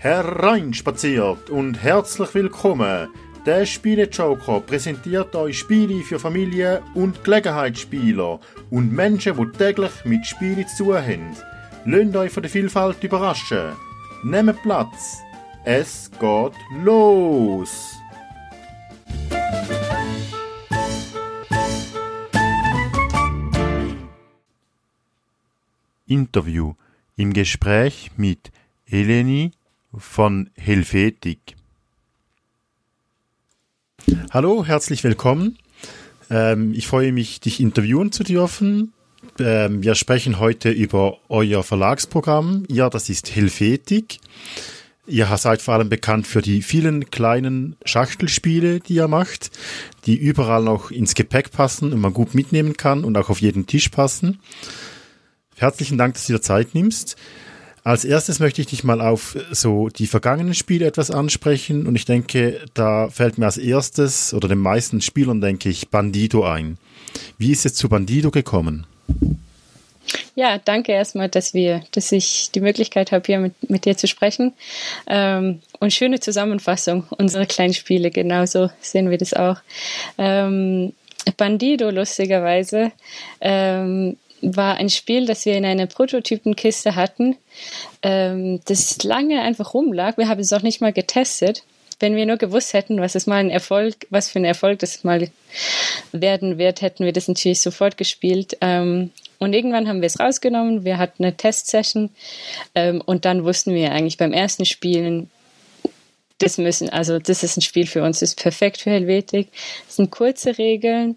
Hereinspaziert und herzlich willkommen. Der Spielejoker präsentiert euch Spiele für Familien und Gelegenheitsspieler und Menschen, die täglich mit Spielen zu tun haben. Lasst euch von der Vielfalt überraschen. Nehmt Platz. Es geht los. Interview im Gespräch mit Eleni von Helvetik. Hallo, herzlich willkommen. Ähm, ich freue mich, dich interviewen zu dürfen. Ähm, wir sprechen heute über euer Verlagsprogramm. Ja, das ist Helvetik. Ihr seid vor allem bekannt für die vielen kleinen Schachtelspiele, die ihr macht, die überall noch ins Gepäck passen und man gut mitnehmen kann und auch auf jeden Tisch passen. Herzlichen Dank, dass du dir Zeit nimmst. Als erstes möchte ich dich mal auf so die vergangenen Spiele etwas ansprechen und ich denke, da fällt mir als erstes oder den meisten Spielern denke ich Bandido ein. Wie ist es zu Bandido gekommen? Ja, danke erstmal, dass wir, dass ich die Möglichkeit habe, hier mit, mit dir zu sprechen. Ähm, und schöne Zusammenfassung unserer kleinen Spiele, genauso sehen wir das auch. Ähm, Bandido, lustigerweise, ähm, war ein Spiel, das wir in einer Prototypenkiste hatten, ähm, das lange einfach rumlag. Wir haben es auch nicht mal getestet. Wenn wir nur gewusst hätten, was es mal ein Erfolg, was für ein Erfolg das mal werden wird, hätten wir das natürlich sofort gespielt. Ähm, und irgendwann haben wir es rausgenommen. Wir hatten eine Testsession ähm, und dann wussten wir eigentlich beim ersten Spielen, das müssen, also das ist ein Spiel für uns, das ist perfekt für Helvetik. Es sind kurze Regeln,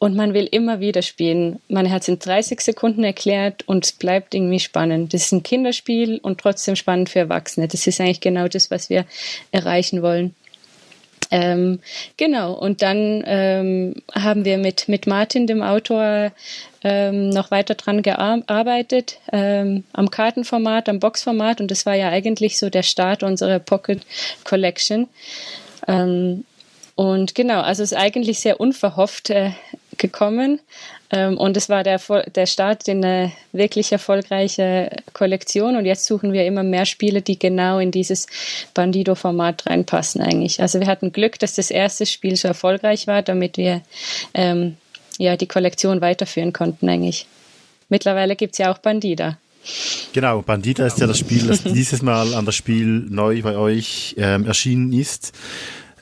und man will immer wieder spielen. Man hat es in 30 Sekunden erklärt und es bleibt irgendwie spannend. Das ist ein Kinderspiel und trotzdem spannend für Erwachsene. Das ist eigentlich genau das, was wir erreichen wollen. Ähm, genau, und dann ähm, haben wir mit, mit Martin, dem Autor, ähm, noch weiter dran gearbeitet, ähm, am Kartenformat, am Boxformat und das war ja eigentlich so der Start unserer Pocket Collection. Ähm, und genau, also es ist eigentlich sehr unverhofft äh, gekommen. Ähm, und es war der, der Start in eine wirklich erfolgreiche Kollektion. Und jetzt suchen wir immer mehr Spiele, die genau in dieses Bandido-Format reinpassen eigentlich. Also wir hatten Glück, dass das erste Spiel so erfolgreich war, damit wir ähm, ja, die Kollektion weiterführen konnten eigentlich. Mittlerweile gibt es ja auch Bandida. Genau, Bandita ist ja das Spiel, das dieses Mal an das Spiel neu bei euch ähm, erschienen ist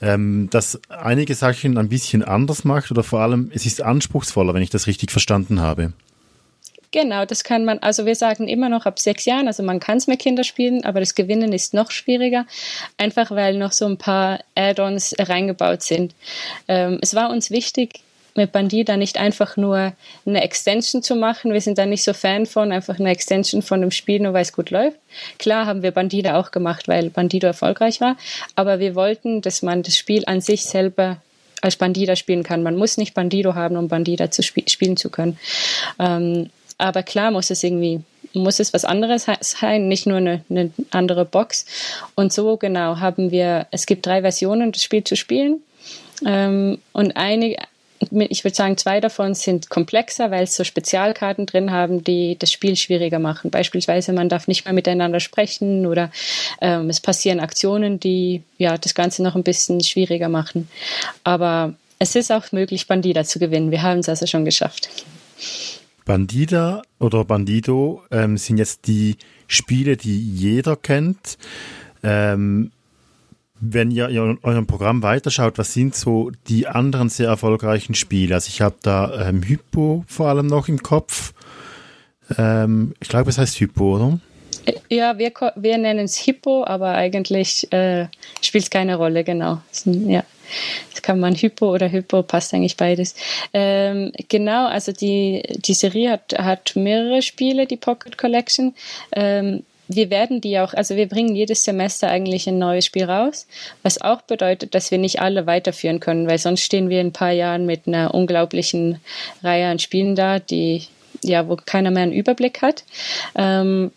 ähm, das einige Sachen ein bisschen anders macht oder vor allem es ist anspruchsvoller, wenn ich das richtig verstanden habe. Genau, das kann man, also wir sagen immer noch ab sechs Jahren, also man kann es mit Kindern spielen, aber das Gewinnen ist noch schwieriger, einfach weil noch so ein paar Add-ons reingebaut sind. Ähm, es war uns wichtig, mit Bandida nicht einfach nur eine Extension zu machen. Wir sind da nicht so Fan von, einfach eine Extension von dem Spiel, nur weil es gut läuft. Klar haben wir Bandida auch gemacht, weil Bandido erfolgreich war, aber wir wollten, dass man das Spiel an sich selber als Bandida spielen kann. Man muss nicht Bandido haben, um Bandida zu sp spielen zu können. Ähm, aber klar muss es irgendwie muss es was anderes sein, nicht nur eine, eine, andere Box. Und so genau haben wir, es gibt drei Versionen, das Spiel zu spielen. Ähm, und eine, ich würde sagen, zwei davon sind komplexer, weil es so Spezialkarten drin haben, die das Spiel schwieriger machen. Beispielsweise, man darf nicht mehr miteinander sprechen oder ähm, es passieren Aktionen, die ja das Ganze noch ein bisschen schwieriger machen. Aber es ist auch möglich, Bandida zu gewinnen. Wir haben es also schon geschafft. Bandida oder Bandido ähm, sind jetzt die Spiele, die jeder kennt. Ähm, wenn ihr in eurem Programm weiterschaut, was sind so die anderen sehr erfolgreichen Spiele? Also ich habe da ähm, Hypo vor allem noch im Kopf. Ähm, ich glaube, es heißt Hypo, oder? Ja, wir, wir nennen es Hippo, aber eigentlich äh, spielt es keine Rolle, genau. Ja. Das kann man Hypo oder Hypo, passt eigentlich beides. Ähm, genau, also die, die Serie hat, hat mehrere Spiele, die Pocket Collection. Ähm, wir werden die auch, also wir bringen jedes Semester eigentlich ein neues Spiel raus, was auch bedeutet, dass wir nicht alle weiterführen können, weil sonst stehen wir in ein paar Jahren mit einer unglaublichen Reihe an Spielen da, die ja, wo keiner mehr einen Überblick hat. Ähm,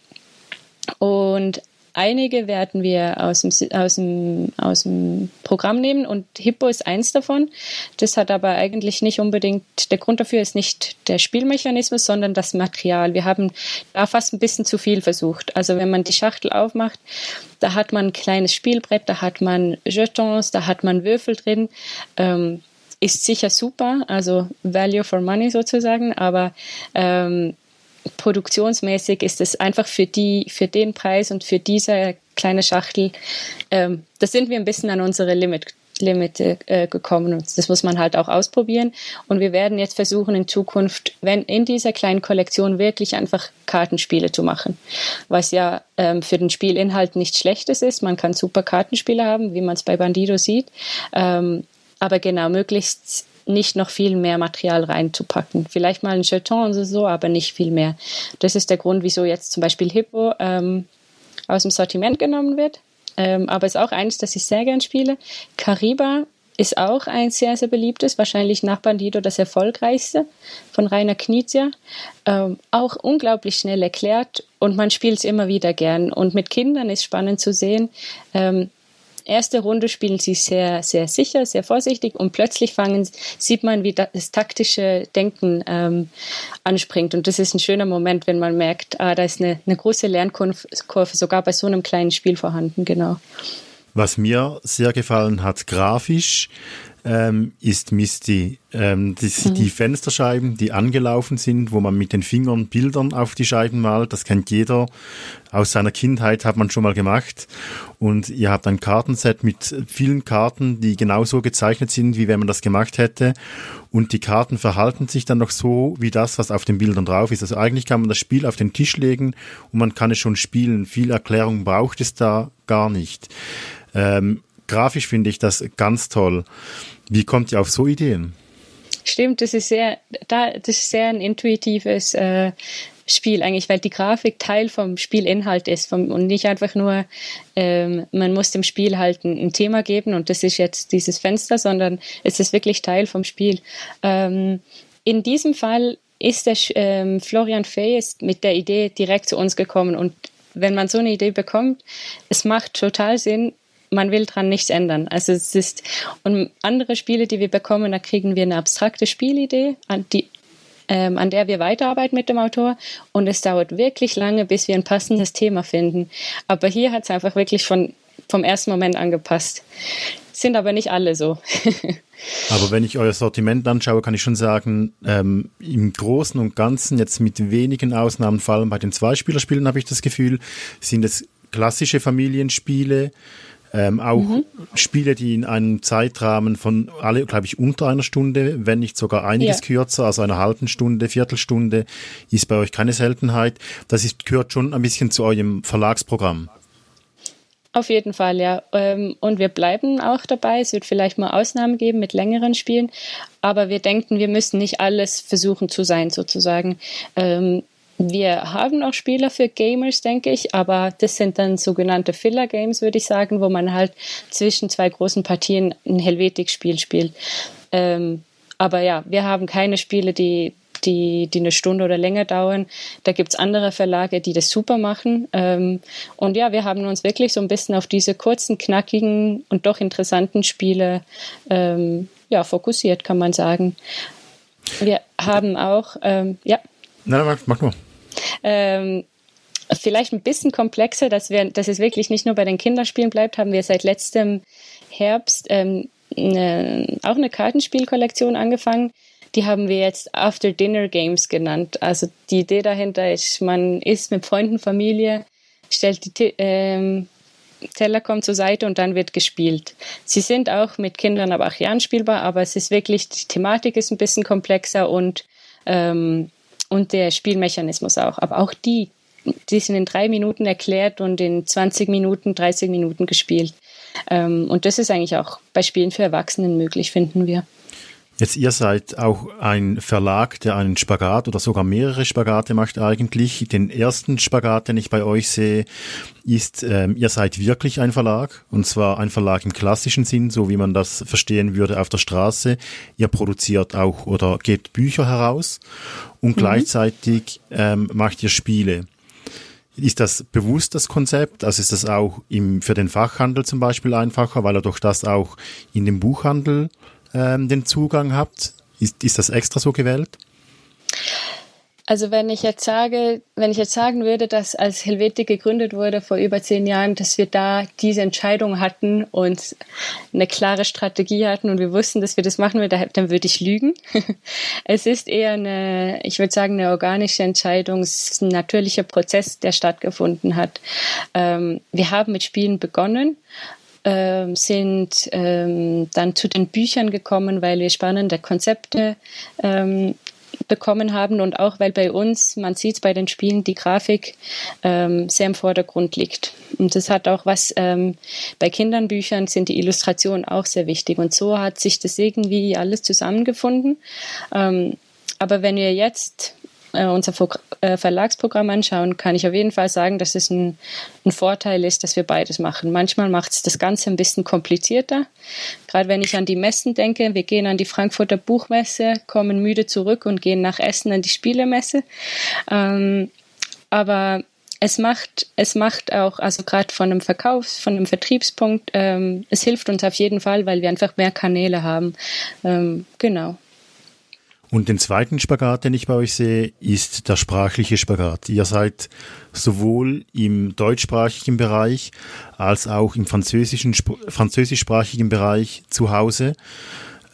und einige werden wir aus dem, aus, dem, aus dem Programm nehmen und Hippo ist eins davon. Das hat aber eigentlich nicht unbedingt, der Grund dafür ist nicht der Spielmechanismus, sondern das Material. Wir haben da fast ein bisschen zu viel versucht. Also wenn man die Schachtel aufmacht, da hat man ein kleines Spielbrett, da hat man Jetons, da hat man Würfel drin. Ähm, ist sicher super, also Value for Money sozusagen, aber ähm, produktionsmäßig ist es einfach für die, für den Preis und für diese kleine Schachtel, ähm, da sind wir ein bisschen an unsere Limit, Limite äh, gekommen und das muss man halt auch ausprobieren. Und wir werden jetzt versuchen in Zukunft, wenn in dieser kleinen Kollektion wirklich einfach Kartenspiele zu machen, was ja ähm, für den Spielinhalt nichts Schlechtes ist. Man kann super Kartenspiele haben, wie man es bei Bandido sieht. Ähm, aber genau, möglichst nicht noch viel mehr Material reinzupacken. Vielleicht mal ein Jeton oder so, aber nicht viel mehr. Das ist der Grund, wieso jetzt zum Beispiel Hippo ähm, aus dem Sortiment genommen wird. Ähm, aber ist auch eines, das ich sehr gern spiele. Kariba ist auch ein sehr, sehr beliebtes, wahrscheinlich nach Bandido das erfolgreichste von Rainer Knizia. Ähm, auch unglaublich schnell erklärt und man spielt es immer wieder gern. Und mit Kindern ist spannend zu sehen, ähm, erste Runde spielen sie sehr, sehr sicher, sehr vorsichtig und plötzlich fangen, sieht man, wie das taktische Denken ähm, anspringt. Und das ist ein schöner Moment, wenn man merkt, ah, da ist eine, eine große Lernkurve sogar bei so einem kleinen Spiel vorhanden, genau. Was mir sehr gefallen hat, grafisch, ähm, ist Misty. Ähm, das, mhm. Die Fensterscheiben, die angelaufen sind, wo man mit den Fingern Bildern auf die Scheiben malt, das kennt jeder. Aus seiner Kindheit hat man schon mal gemacht. Und ihr habt ein Kartenset mit vielen Karten, die genauso gezeichnet sind, wie wenn man das gemacht hätte. Und die Karten verhalten sich dann noch so wie das, was auf den Bildern drauf ist. Also eigentlich kann man das Spiel auf den Tisch legen und man kann es schon spielen. Viel Erklärung braucht es da gar nicht. Ähm, grafisch finde ich das ganz toll. Wie kommt ihr auf so Ideen? Stimmt, das ist sehr, da, das ist sehr ein intuitives äh, Spiel eigentlich, weil die Grafik Teil vom Spielinhalt ist vom, und nicht einfach nur, ähm, man muss dem Spiel halt ein, ein, Thema geben und das ist jetzt dieses Fenster, sondern es ist wirklich Teil vom Spiel. Ähm, in diesem Fall ist der ähm, Florian Fay ist mit der Idee direkt zu uns gekommen und wenn man so eine Idee bekommt, es macht total Sinn, man will dran nichts ändern. Also es ist, und andere Spiele, die wir bekommen, da kriegen wir eine abstrakte Spielidee, an, die, ähm, an der wir weiterarbeiten mit dem Autor. Und es dauert wirklich lange, bis wir ein passendes Thema finden. Aber hier hat es einfach wirklich von, vom ersten Moment angepasst. Sind aber nicht alle so. aber wenn ich euer Sortiment anschaue, kann ich schon sagen, ähm, im Großen und Ganzen, jetzt mit wenigen Ausnahmen, vor allem bei den Zweispielerspielen habe ich das Gefühl, sind es klassische Familienspiele, ähm, auch mhm. Spiele, die in einem Zeitrahmen von alle, glaube ich, unter einer Stunde, wenn nicht sogar einiges ja. kürzer, also einer halben Stunde, Viertelstunde, ist bei euch keine Seltenheit. Das ist, gehört schon ein bisschen zu eurem Verlagsprogramm. Auf jeden Fall, ja. Ähm, und wir bleiben auch dabei. Es wird vielleicht mal Ausnahmen geben mit längeren Spielen, aber wir denken, wir müssen nicht alles versuchen zu sein, sozusagen. Wir haben auch Spieler für Gamers, denke ich, aber das sind dann sogenannte Filler-Games, würde ich sagen, wo man halt zwischen zwei großen Partien ein Helvetik-Spiel spielt. Ähm, aber ja, wir haben keine Spiele, die, die, die eine Stunde oder länger dauern. Da gibt es andere Verlage, die das super machen. Ähm, und ja, wir haben uns wirklich so ein bisschen auf diese kurzen, knackigen und doch interessanten Spiele ähm, ja, fokussiert, kann man sagen. Wir haben auch, ähm, ja. Nein, mach, mach nur. Ähm, vielleicht ein bisschen komplexer, dass, wir, dass es wirklich nicht nur bei den Kinderspielen bleibt, haben wir seit letztem Herbst ähm, eine, auch eine Kartenspielkollektion angefangen. Die haben wir jetzt After Dinner Games genannt. Also die Idee dahinter ist, man ist mit Freunden, Familie, stellt die ähm, Teller kommt zur Seite und dann wird gespielt. Sie sind auch mit Kindern ab acht Jahren spielbar, aber es ist wirklich, die Thematik ist ein bisschen komplexer und ähm, und der Spielmechanismus auch. Aber auch die, die sind in drei Minuten erklärt und in 20 Minuten, 30 Minuten gespielt. Ähm, und das ist eigentlich auch bei Spielen für Erwachsenen möglich, finden wir. Jetzt, ihr seid auch ein Verlag, der einen Spagat oder sogar mehrere Spagate macht eigentlich. Den ersten Spagat, den ich bei euch sehe, ist, ähm, ihr seid wirklich ein Verlag. Und zwar ein Verlag im klassischen Sinn, so wie man das verstehen würde auf der Straße. Ihr produziert auch oder gebt Bücher heraus und mhm. gleichzeitig ähm, macht ihr Spiele. Ist das bewusst das Konzept? Also ist das auch im, für den Fachhandel zum Beispiel einfacher, weil er durch das auch in den Buchhandel ähm, den Zugang hat? Ist, ist das extra so gewählt? Also wenn ich jetzt sage, wenn ich jetzt sagen würde, dass als Helvetik gegründet wurde vor über zehn Jahren, dass wir da diese Entscheidung hatten und eine klare Strategie hatten und wir wussten, dass wir das machen würden, dann würde ich lügen. es ist eher eine, ich würde sagen, eine organische Entscheidung, es ist ein natürlicher Prozess, der stattgefunden hat. Ähm, wir haben mit Spielen begonnen ähm, sind ähm, dann zu den Büchern gekommen, weil wir spannende Konzepte ähm, bekommen haben und auch weil bei uns, man sieht bei den Spielen, die Grafik ähm, sehr im Vordergrund liegt. Und das hat auch was, ähm, bei Kindernbüchern sind die Illustrationen auch sehr wichtig und so hat sich das irgendwie alles zusammengefunden. Ähm, aber wenn wir jetzt äh, unser äh, Verlagsprogramm anschauen, kann ich auf jeden Fall sagen, dass es ein, ein Vorteil ist, dass wir beides machen. Manchmal macht es das Ganze ein bisschen komplizierter. Gerade wenn ich an die Messen denke, wir gehen an die Frankfurter Buchmesse, kommen müde zurück und gehen nach Essen an die Spielemesse. Ähm, aber es macht, es macht auch, also gerade von einem Verkaufs-, von einem Vertriebspunkt, ähm, es hilft uns auf jeden Fall, weil wir einfach mehr Kanäle haben. Ähm, genau. Und den zweiten Spagat, den ich bei euch sehe, ist der sprachliche Spagat. Ihr seid sowohl im deutschsprachigen Bereich als auch im französischen, französischsprachigen Bereich zu Hause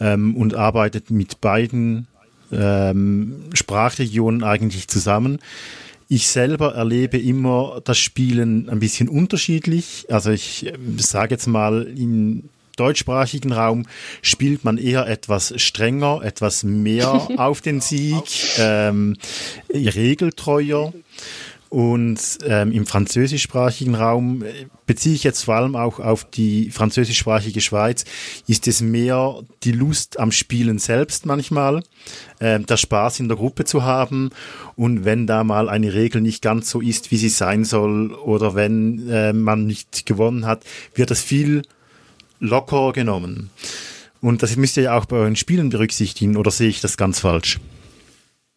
ähm, und arbeitet mit beiden ähm, Sprachregionen eigentlich zusammen. Ich selber erlebe immer das Spielen ein bisschen unterschiedlich. Also ich äh, sage jetzt mal, in deutschsprachigen Raum spielt man eher etwas strenger, etwas mehr auf den Sieg, ähm, regeltreuer. Und ähm, im französischsprachigen Raum äh, beziehe ich jetzt vor allem auch auf die französischsprachige Schweiz, ist es mehr die Lust am Spielen selbst manchmal, äh, der Spaß in der Gruppe zu haben und wenn da mal eine Regel nicht ganz so ist, wie sie sein soll oder wenn äh, man nicht gewonnen hat, wird das viel locker genommen. Und das müsst ihr ja auch bei euren Spielen berücksichtigen, oder sehe ich das ganz falsch?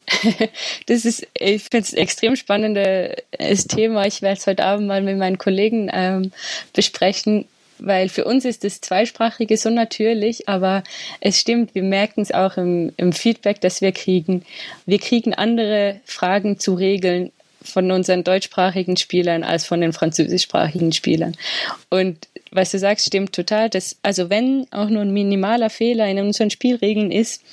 das ist, ich finde es ein extrem spannendes Thema. Ich werde es heute Abend mal mit meinen Kollegen ähm, besprechen, weil für uns ist das Zweisprachige so natürlich, aber es stimmt, wir merken es auch im, im Feedback, das wir kriegen. Wir kriegen andere Fragen zu Regeln von unseren deutschsprachigen Spielern als von den französischsprachigen Spielern. Und was du sagst, stimmt total. Das, also wenn auch nur ein minimaler Fehler in unseren Spielregeln ist,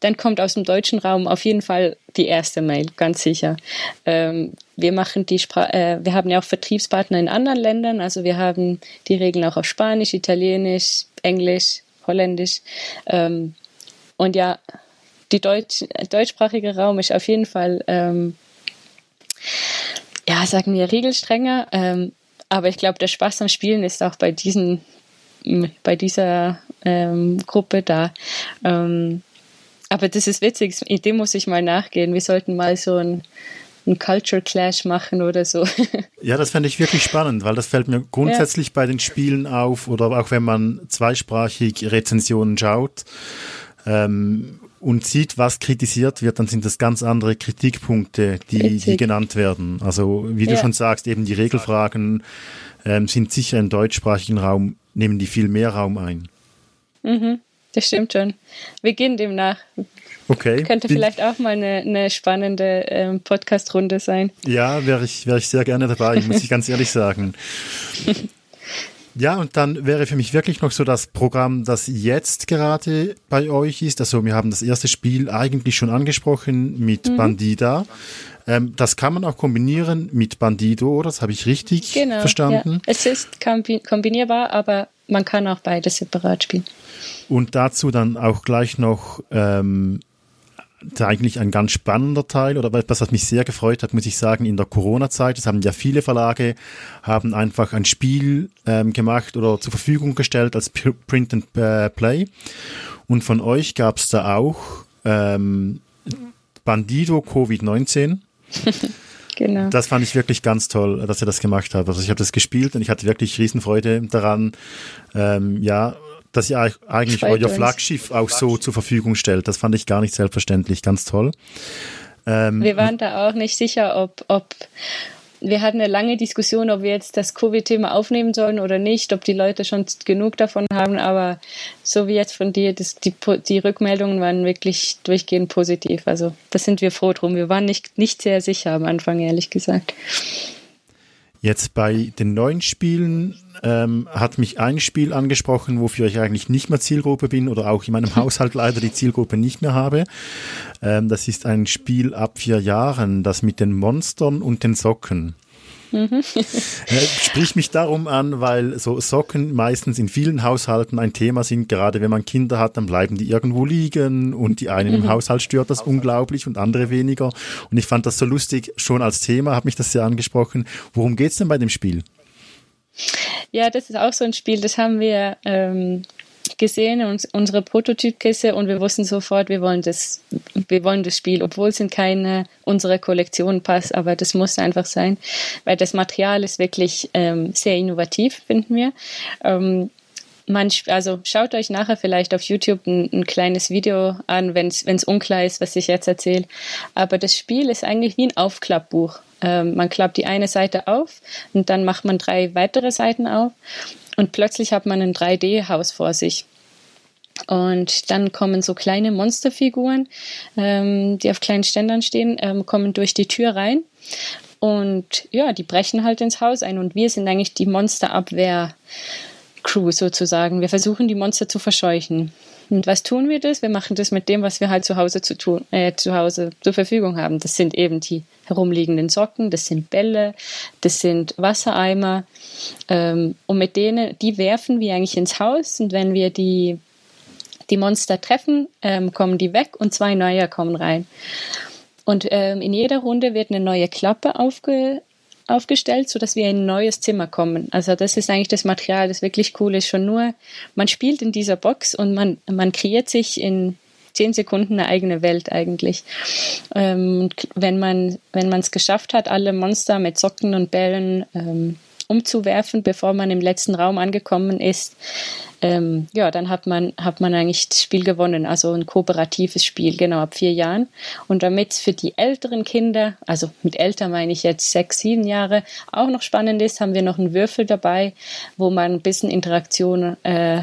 dann kommt aus dem deutschen Raum auf jeden Fall die erste Mail, ganz sicher. Ähm, wir machen die Spra äh, wir haben ja auch Vertriebspartner in anderen Ländern, also wir haben die Regeln auch auf Spanisch, Italienisch, Englisch, Holländisch. Ähm, und ja, die Deutsch, deutschsprachige Raum ist auf jeden Fall ähm, ja, sagen wir regelstrenger. Aber ich glaube, der Spaß am Spielen ist auch bei diesen, bei dieser ähm, Gruppe da. Ähm, aber das ist witzig, dem muss ich mal nachgehen. Wir sollten mal so ein, ein Culture Clash machen oder so. Ja, das fände ich wirklich spannend, weil das fällt mir grundsätzlich ja. bei den Spielen auf oder auch wenn man zweisprachig Rezensionen schaut. Ähm, und sieht, was kritisiert wird, dann sind das ganz andere Kritikpunkte, die, die genannt werden. Also wie du ja. schon sagst, eben die Regelfragen ähm, sind sicher im deutschsprachigen Raum, nehmen die viel mehr Raum ein. Mhm, das stimmt schon. Wir gehen dem nach. Okay. Könnte vielleicht auch mal eine, eine spannende ähm, Podcast-Runde sein. Ja, wäre ich, wär ich sehr gerne dabei, muss ich ganz ehrlich sagen. Ja, und dann wäre für mich wirklich noch so das Programm, das jetzt gerade bei euch ist. Also wir haben das erste Spiel eigentlich schon angesprochen mit mhm. Bandida. Ähm, das kann man auch kombinieren mit Bandido, das habe ich richtig genau, verstanden? Ja. Es ist kombinierbar, aber man kann auch beides separat spielen. Und dazu dann auch gleich noch ähm, eigentlich ein ganz spannender Teil oder etwas, was mich sehr gefreut hat, muss ich sagen, in der Corona-Zeit. Es haben ja viele Verlage, haben einfach ein Spiel ähm, gemacht oder zur Verfügung gestellt als Print and äh, Play. Und von euch gab es da auch ähm, Bandido Covid-19. Genau. Das fand ich wirklich ganz toll, dass ihr das gemacht habt. Also ich habe das gespielt und ich hatte wirklich Riesenfreude daran. Ähm, ja, dass ihr eigentlich euer Flaggschiff auch so zur Verfügung stellt. Das fand ich gar nicht selbstverständlich. Ganz toll. Ähm, Wir waren da auch nicht sicher, ob, ob wir hatten eine lange Diskussion, ob wir jetzt das Covid-Thema aufnehmen sollen oder nicht, ob die Leute schon genug davon haben, aber so wie jetzt von dir, das, die, die Rückmeldungen waren wirklich durchgehend positiv. Also da sind wir froh drum. Wir waren nicht, nicht sehr sicher am Anfang, ehrlich gesagt. Jetzt bei den neuen Spielen ähm, hat mich ein Spiel angesprochen, wofür ich eigentlich nicht mehr Zielgruppe bin oder auch in meinem Haushalt leider die Zielgruppe nicht mehr habe. Ähm, das ist ein Spiel ab vier Jahren, das mit den Monstern und den Socken. Mhm. Sprich mich darum an, weil so Socken meistens in vielen Haushalten ein Thema sind. Gerade wenn man Kinder hat, dann bleiben die irgendwo liegen und die einen im mhm. Haushalt stört das unglaublich und andere weniger. Und ich fand das so lustig schon als Thema, hat mich das sehr angesprochen. Worum geht's denn bei dem Spiel? Ja, das ist auch so ein Spiel, das haben wir ähm, gesehen, uns, unsere Prototypkiste und wir wussten sofort, wir wollen das, wir wollen das Spiel, obwohl es in keine unserer Kollektion passt, aber das muss einfach sein, weil das Material ist wirklich ähm, sehr innovativ, finden wir. Ähm, man, also schaut euch nachher vielleicht auf YouTube ein, ein kleines Video an, wenn es unklar ist, was ich jetzt erzähle. Aber das Spiel ist eigentlich wie ein Aufklappbuch. Ähm, man klappt die eine Seite auf und dann macht man drei weitere Seiten auf und plötzlich hat man ein 3D-Haus vor sich. Und dann kommen so kleine Monsterfiguren, ähm, die auf kleinen Ständern stehen, ähm, kommen durch die Tür rein. Und ja, die brechen halt ins Haus ein. Und wir sind eigentlich die Monsterabwehr-Crew sozusagen. Wir versuchen, die Monster zu verscheuchen. Und was tun wir das? Wir machen das mit dem, was wir halt zu Hause zu tun, äh, zu Hause zur Verfügung haben. Das sind eben die herumliegenden Socken, das sind Bälle, das sind Wassereimer. Ähm, und mit denen, die werfen wir eigentlich ins Haus. Und wenn wir die, die Monster treffen, ähm, kommen die weg und zwei neue kommen rein. Und ähm, in jeder Runde wird eine neue Klappe aufge, aufgestellt, so dass wir in ein neues Zimmer kommen. Also das ist eigentlich das Material, das wirklich cool ist. Schon nur, man spielt in dieser Box und man, man kreiert sich in zehn Sekunden eine eigene Welt eigentlich. Ähm, wenn man wenn man es geschafft hat, alle Monster mit Socken und Bällen ähm, umzuwerfen, bevor man im letzten Raum angekommen ist, ähm, ja, dann hat man, hat man eigentlich das Spiel gewonnen. Also ein kooperatives Spiel, genau, ab vier Jahren. Und damit es für die älteren Kinder, also mit älter meine ich jetzt sechs, sieben Jahre, auch noch spannend ist, haben wir noch einen Würfel dabei, wo man ein bisschen Interaktion äh,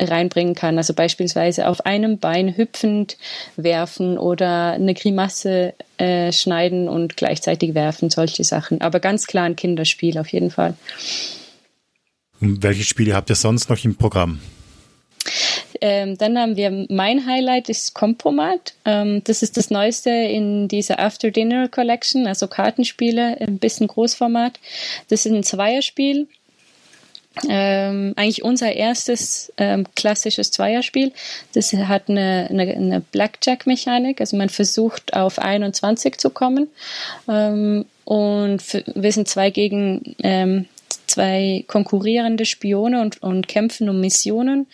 reinbringen kann. Also beispielsweise auf einem Bein hüpfend werfen oder eine Grimasse äh, schneiden und gleichzeitig werfen, solche Sachen. Aber ganz klar ein Kinderspiel auf jeden Fall. Und welche Spiele habt ihr sonst noch im Programm? Ähm, dann haben wir mein Highlight ist Compromat. Ähm, das ist das Neueste in dieser After Dinner Collection, also Kartenspiele, ein bisschen Großformat. Das ist ein Zweierspiel ähm, eigentlich unser erstes ähm, klassisches Zweierspiel. Das hat eine, eine, eine Blackjack-Mechanik, also man versucht auf 21 zu kommen. Ähm, und wir sind zwei gegen ähm, zwei konkurrierende Spione und, und kämpfen um Missionen.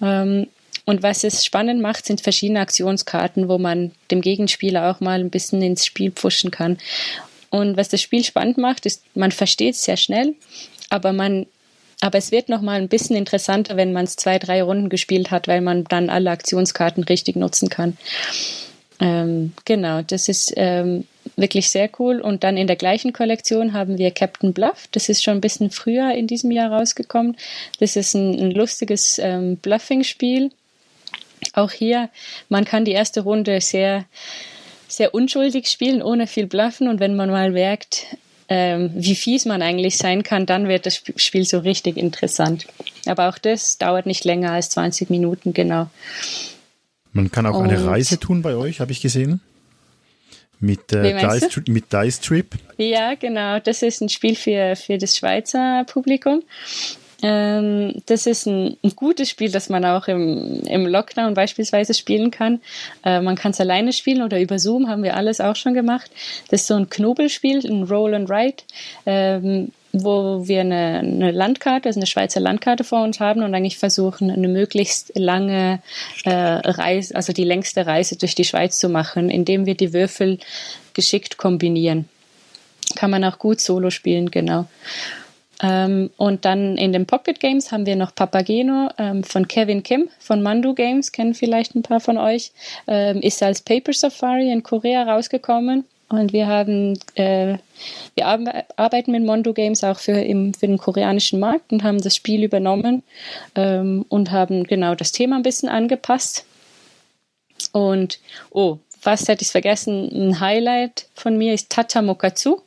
Ähm, und was es spannend macht, sind verschiedene Aktionskarten, wo man dem Gegenspieler auch mal ein bisschen ins Spiel pfuschen kann. Und was das Spiel spannend macht, ist, man versteht es sehr schnell, aber man aber es wird noch mal ein bisschen interessanter, wenn man es zwei, drei Runden gespielt hat, weil man dann alle Aktionskarten richtig nutzen kann. Ähm, genau, das ist ähm, wirklich sehr cool. Und dann in der gleichen Kollektion haben wir Captain Bluff. Das ist schon ein bisschen früher in diesem Jahr rausgekommen. Das ist ein, ein lustiges ähm, Bluffing-Spiel. Auch hier, man kann die erste Runde sehr, sehr unschuldig spielen, ohne viel Bluffen. Und wenn man mal merkt, ähm, wie fies man eigentlich sein kann, dann wird das Spiel so richtig interessant. Aber auch das dauert nicht länger als 20 Minuten, genau. Man kann auch Und eine Reise tun bei euch, habe ich gesehen. Mit, äh, Dice, mit Dice Trip. Ja, genau. Das ist ein Spiel für, für das Schweizer Publikum. Ähm, das ist ein, ein, gutes Spiel, das man auch im, im Lockdown beispielsweise spielen kann. Äh, man kann es alleine spielen oder über Zoom, haben wir alles auch schon gemacht. Das ist so ein Knobelspiel, ein Roll and Write, ähm, wo wir eine, eine, Landkarte, also eine Schweizer Landkarte vor uns haben und eigentlich versuchen, eine möglichst lange äh, Reise, also die längste Reise durch die Schweiz zu machen, indem wir die Würfel geschickt kombinieren. Kann man auch gut solo spielen, genau. Ähm, und dann in den Pocket Games haben wir noch Papageno ähm, von Kevin Kim von Mandu Games, kennen vielleicht ein paar von euch, ähm, ist als Paper Safari in Korea rausgekommen. Und wir haben, äh, wir arbeiten mit Mondo Games auch für, im, für den koreanischen Markt und haben das Spiel übernommen ähm, und haben genau das Thema ein bisschen angepasst. Und, oh, fast hätte ich es vergessen, ein Highlight von mir ist Tata Mokatsu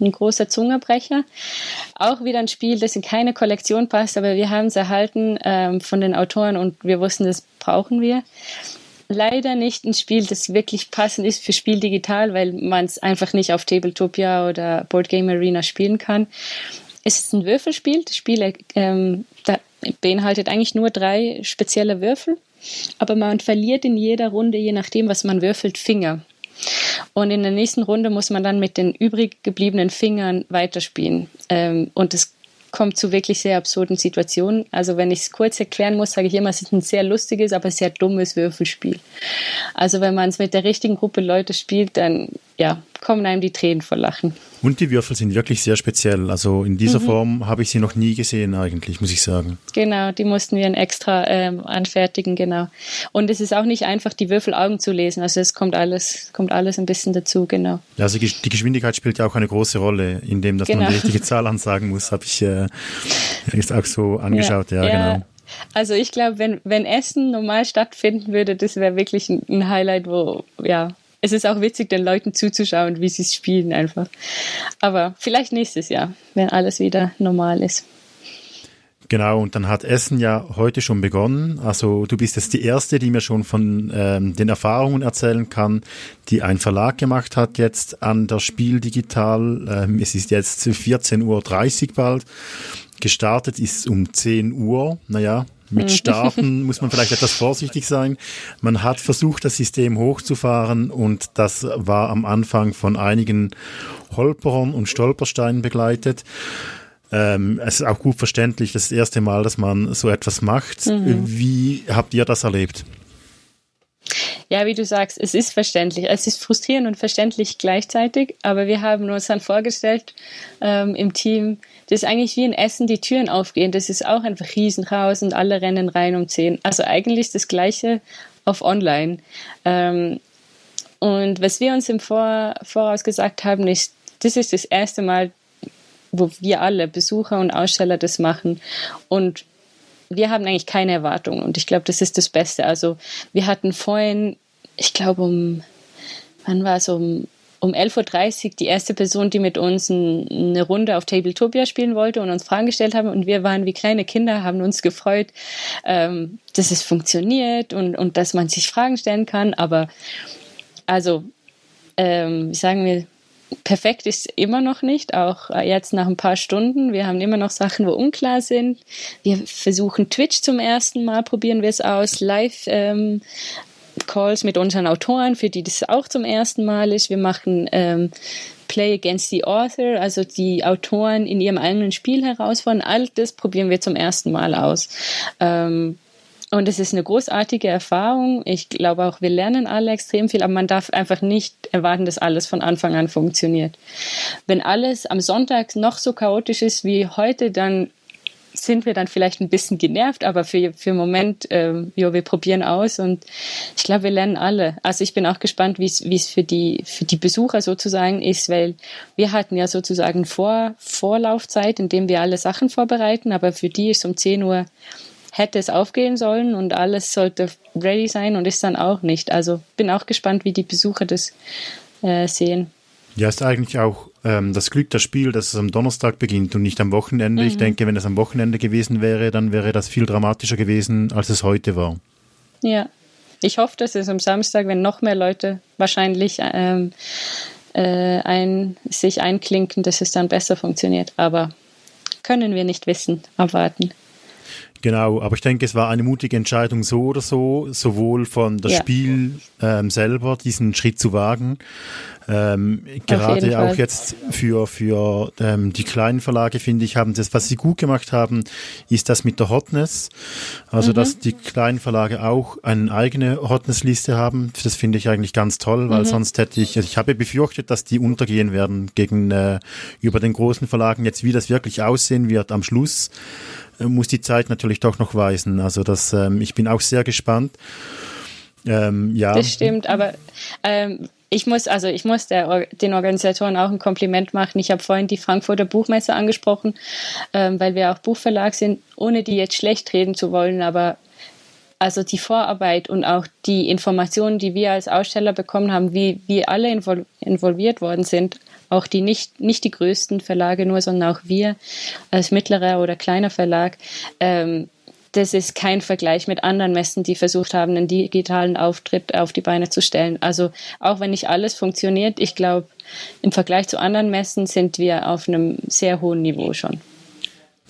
ein großer Zungerbrecher. Auch wieder ein Spiel, das in keine Kollektion passt, aber wir haben es erhalten ähm, von den Autoren und wir wussten, das brauchen wir. Leider nicht ein Spiel, das wirklich passend ist für Spiel digital, weil man es einfach nicht auf Tabletopia oder Board Game Arena spielen kann. Es ist ein Würfelspiel. Das Spiel ähm, da beinhaltet eigentlich nur drei spezielle Würfel, aber man verliert in jeder Runde, je nachdem, was man würfelt, Finger. Und in der nächsten Runde muss man dann mit den übrig gebliebenen Fingern weiterspielen. Ähm, und es kommt zu wirklich sehr absurden Situationen. Also wenn ich es kurz erklären muss, sage ich immer, es ist ein sehr lustiges, aber sehr dummes Würfelspiel. Also wenn man es mit der richtigen Gruppe Leute spielt, dann ja, kommen einem die Tränen vor Lachen. Und die Würfel sind wirklich sehr speziell. Also in dieser mhm. Form habe ich sie noch nie gesehen eigentlich, muss ich sagen. Genau, die mussten wir extra ähm, anfertigen, genau. Und es ist auch nicht einfach, die Würfelaugen zu lesen. Also es kommt alles, kommt alles ein bisschen dazu, genau. Ja, also die Geschwindigkeit spielt ja auch eine große Rolle, indem dass genau. man die richtige Zahl ansagen muss, habe ich äh, ist auch so angeschaut, ja, ja, ja. genau. Also ich glaube, wenn, wenn Essen normal stattfinden würde, das wäre wirklich ein, ein Highlight, wo, ja, es ist auch witzig, den Leuten zuzuschauen, wie sie es spielen einfach. Aber vielleicht nächstes Jahr, wenn alles wieder normal ist. Genau, und dann hat Essen ja heute schon begonnen. Also du bist jetzt die Erste, die mir schon von ähm, den Erfahrungen erzählen kann, die ein Verlag gemacht hat jetzt an der Spiel Digital. Ähm, es ist jetzt 14.30 Uhr bald. Gestartet ist um 10 Uhr. Naja, mit mhm. Starten muss man vielleicht etwas vorsichtig sein. Man hat versucht, das System hochzufahren und das war am Anfang von einigen Holperern und Stolpersteinen begleitet. Ähm, es ist auch gut verständlich, das, das erste Mal, dass man so etwas macht. Mhm. Wie habt ihr das erlebt? Ja, wie du sagst, es ist verständlich. Es ist frustrierend und verständlich gleichzeitig, aber wir haben uns dann vorgestellt ähm, im Team, das ist eigentlich wie ein Essen, die Türen aufgehen. Das ist auch einfach Riesenchaos und alle rennen rein um 10. Also eigentlich das Gleiche auf online. Ähm, und was wir uns im Vor Voraus gesagt haben, ist, das ist das erste Mal, wo wir alle, Besucher und Aussteller, das machen. Und wir haben eigentlich keine Erwartungen. Und ich glaube, das ist das Beste. Also wir hatten vorhin, ich glaube um, wann war es, um um 11.30 Uhr die erste Person, die mit uns eine Runde auf Tabletopia spielen wollte und uns Fragen gestellt haben. Und wir waren wie kleine Kinder, haben uns gefreut, ähm, dass es funktioniert und, und dass man sich Fragen stellen kann. Aber also, ähm, sagen wir, perfekt ist immer noch nicht, auch jetzt nach ein paar Stunden. Wir haben immer noch Sachen, wo unklar sind. Wir versuchen Twitch zum ersten Mal, probieren wir es aus, live ähm, Calls mit unseren Autoren, für die das auch zum ersten Mal ist. Wir machen ähm, Play Against the Author, also die Autoren in ihrem eigenen Spiel herausfordern. All das probieren wir zum ersten Mal aus. Ähm, und es ist eine großartige Erfahrung. Ich glaube auch, wir lernen alle extrem viel, aber man darf einfach nicht erwarten, dass alles von Anfang an funktioniert. Wenn alles am Sonntag noch so chaotisch ist wie heute, dann sind wir dann vielleicht ein bisschen genervt, aber für, für den Moment, äh, ja, wir probieren aus und ich glaube, wir lernen alle. Also ich bin auch gespannt, wie es für die, für die Besucher sozusagen ist, weil wir hatten ja sozusagen Vor, Vorlaufzeit, in dem wir alle Sachen vorbereiten, aber für die ist um 10 Uhr hätte es aufgehen sollen und alles sollte ready sein und ist dann auch nicht. Also bin auch gespannt, wie die Besucher das äh, sehen. Ja, ist eigentlich auch ähm, das Glück das Spiel, dass es am Donnerstag beginnt und nicht am Wochenende. Mhm. Ich denke, wenn es am Wochenende gewesen wäre, dann wäre das viel dramatischer gewesen, als es heute war. Ja, ich hoffe, dass es am Samstag, wenn noch mehr Leute wahrscheinlich ähm, äh, ein, sich einklinken, dass es dann besser funktioniert. Aber können wir nicht wissen, abwarten. Genau, aber ich denke, es war eine mutige Entscheidung so oder so, sowohl von das ja. Spiel ähm, selber, diesen Schritt zu wagen, ähm, gerade auch jetzt für, für ähm, die kleinen Verlage, finde ich, haben das, was sie gut gemacht haben, ist das mit der Hotness. Also, mhm. dass die kleinen Verlage auch eine eigene Hotness-Liste haben. Das finde ich eigentlich ganz toll, weil mhm. sonst hätte ich, also ich habe befürchtet, dass die untergehen werden gegen, äh, über den großen Verlagen. Jetzt, wie das wirklich aussehen wird am Schluss, muss die Zeit natürlich doch noch weisen. Also, das, ähm, ich bin auch sehr gespannt. Ähm, ja. Das stimmt, aber ähm, ich muss, also ich muss der, den Organisatoren auch ein Kompliment machen. Ich habe vorhin die Frankfurter Buchmesse angesprochen, ähm, weil wir auch Buchverlag sind, ohne die jetzt schlecht reden zu wollen, aber also die Vorarbeit und auch die Informationen, die wir als Aussteller bekommen haben, wie wir alle invol involviert worden sind, auch die nicht, nicht die größten Verlage nur, sondern auch wir als mittlerer oder kleiner Verlag, ähm, das ist kein Vergleich mit anderen Messen, die versucht haben, einen digitalen Auftritt auf die Beine zu stellen. Also auch wenn nicht alles funktioniert, ich glaube, im Vergleich zu anderen Messen sind wir auf einem sehr hohen Niveau schon.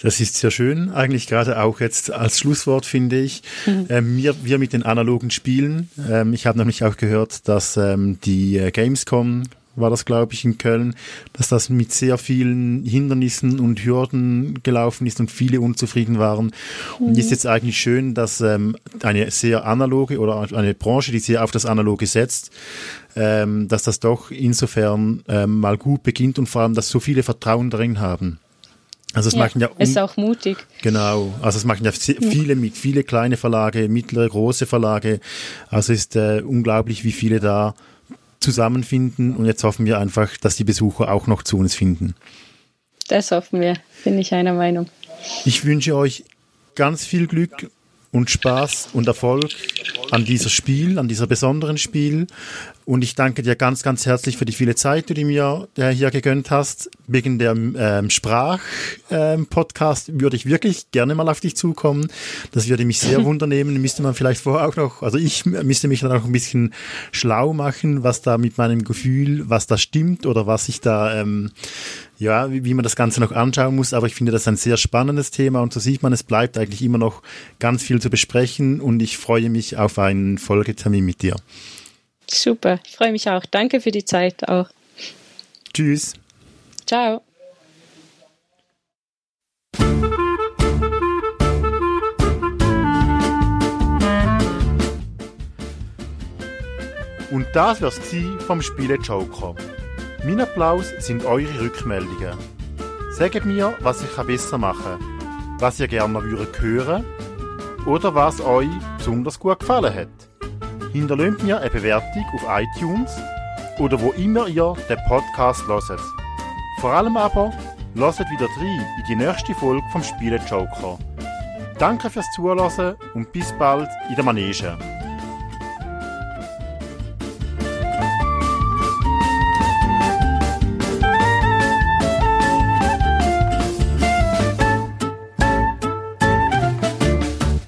Das ist sehr schön, eigentlich gerade auch jetzt als Schlusswort finde ich. Mhm. Ähm, wir, wir mit den analogen Spielen. Ähm, ich habe nämlich auch gehört, dass ähm, die äh, Gamescom war das, glaube ich, in Köln, dass das mit sehr vielen Hindernissen und Hürden gelaufen ist und viele unzufrieden waren. Mhm. Und ist jetzt eigentlich schön, dass ähm, eine sehr analoge oder eine Branche, die sehr auf das Analoge setzt, ähm, dass das doch insofern ähm, mal gut beginnt und vor allem, dass so viele Vertrauen darin haben. Also es ja, machen ja ist auch mutig. Genau, also es machen ja viele mit viele kleine Verlage, mittlere, große Verlage. Also es ist äh, unglaublich, wie viele da zusammenfinden und jetzt hoffen wir einfach, dass die Besucher auch noch zu uns finden. Das hoffen wir, bin ich einer Meinung. Ich wünsche euch ganz viel Glück und Spaß und Erfolg an dieser Spiel, an dieser besonderen Spiel. Und ich danke dir ganz, ganz herzlich für die viele Zeit, die du mir äh, hier gegönnt hast. Wegen der ähm, Sprach-Podcast ähm, würde ich wirklich gerne mal auf dich zukommen. Das würde mich sehr wundernehmen. Müsste man vielleicht vorher auch noch, also ich müsste mich dann auch ein bisschen schlau machen, was da mit meinem Gefühl, was da stimmt oder was ich da ähm, ja, wie, wie man das Ganze noch anschauen muss. Aber ich finde das ein sehr spannendes Thema und so sieht man, es bleibt eigentlich immer noch ganz viel zu besprechen und ich freue mich auf einen Folgetermin mit dir. Super, ich freue mich auch. Danke für die Zeit auch. Tschüss. Ciao. Und das wär's vom Spiele Joker. Mein Applaus sind eure Rückmeldungen. Sagt mir, was ich besser machen kann, was ihr gerne würdet hören oder was euch besonders gut gefallen hat. Hinterlasst mir eine Bewertung auf iTunes oder wo immer ihr den Podcast hört. Vor allem aber lasst wieder rein in die nächste Folge vom Spiele Joker. Danke fürs Zuhören und bis bald in der Manege.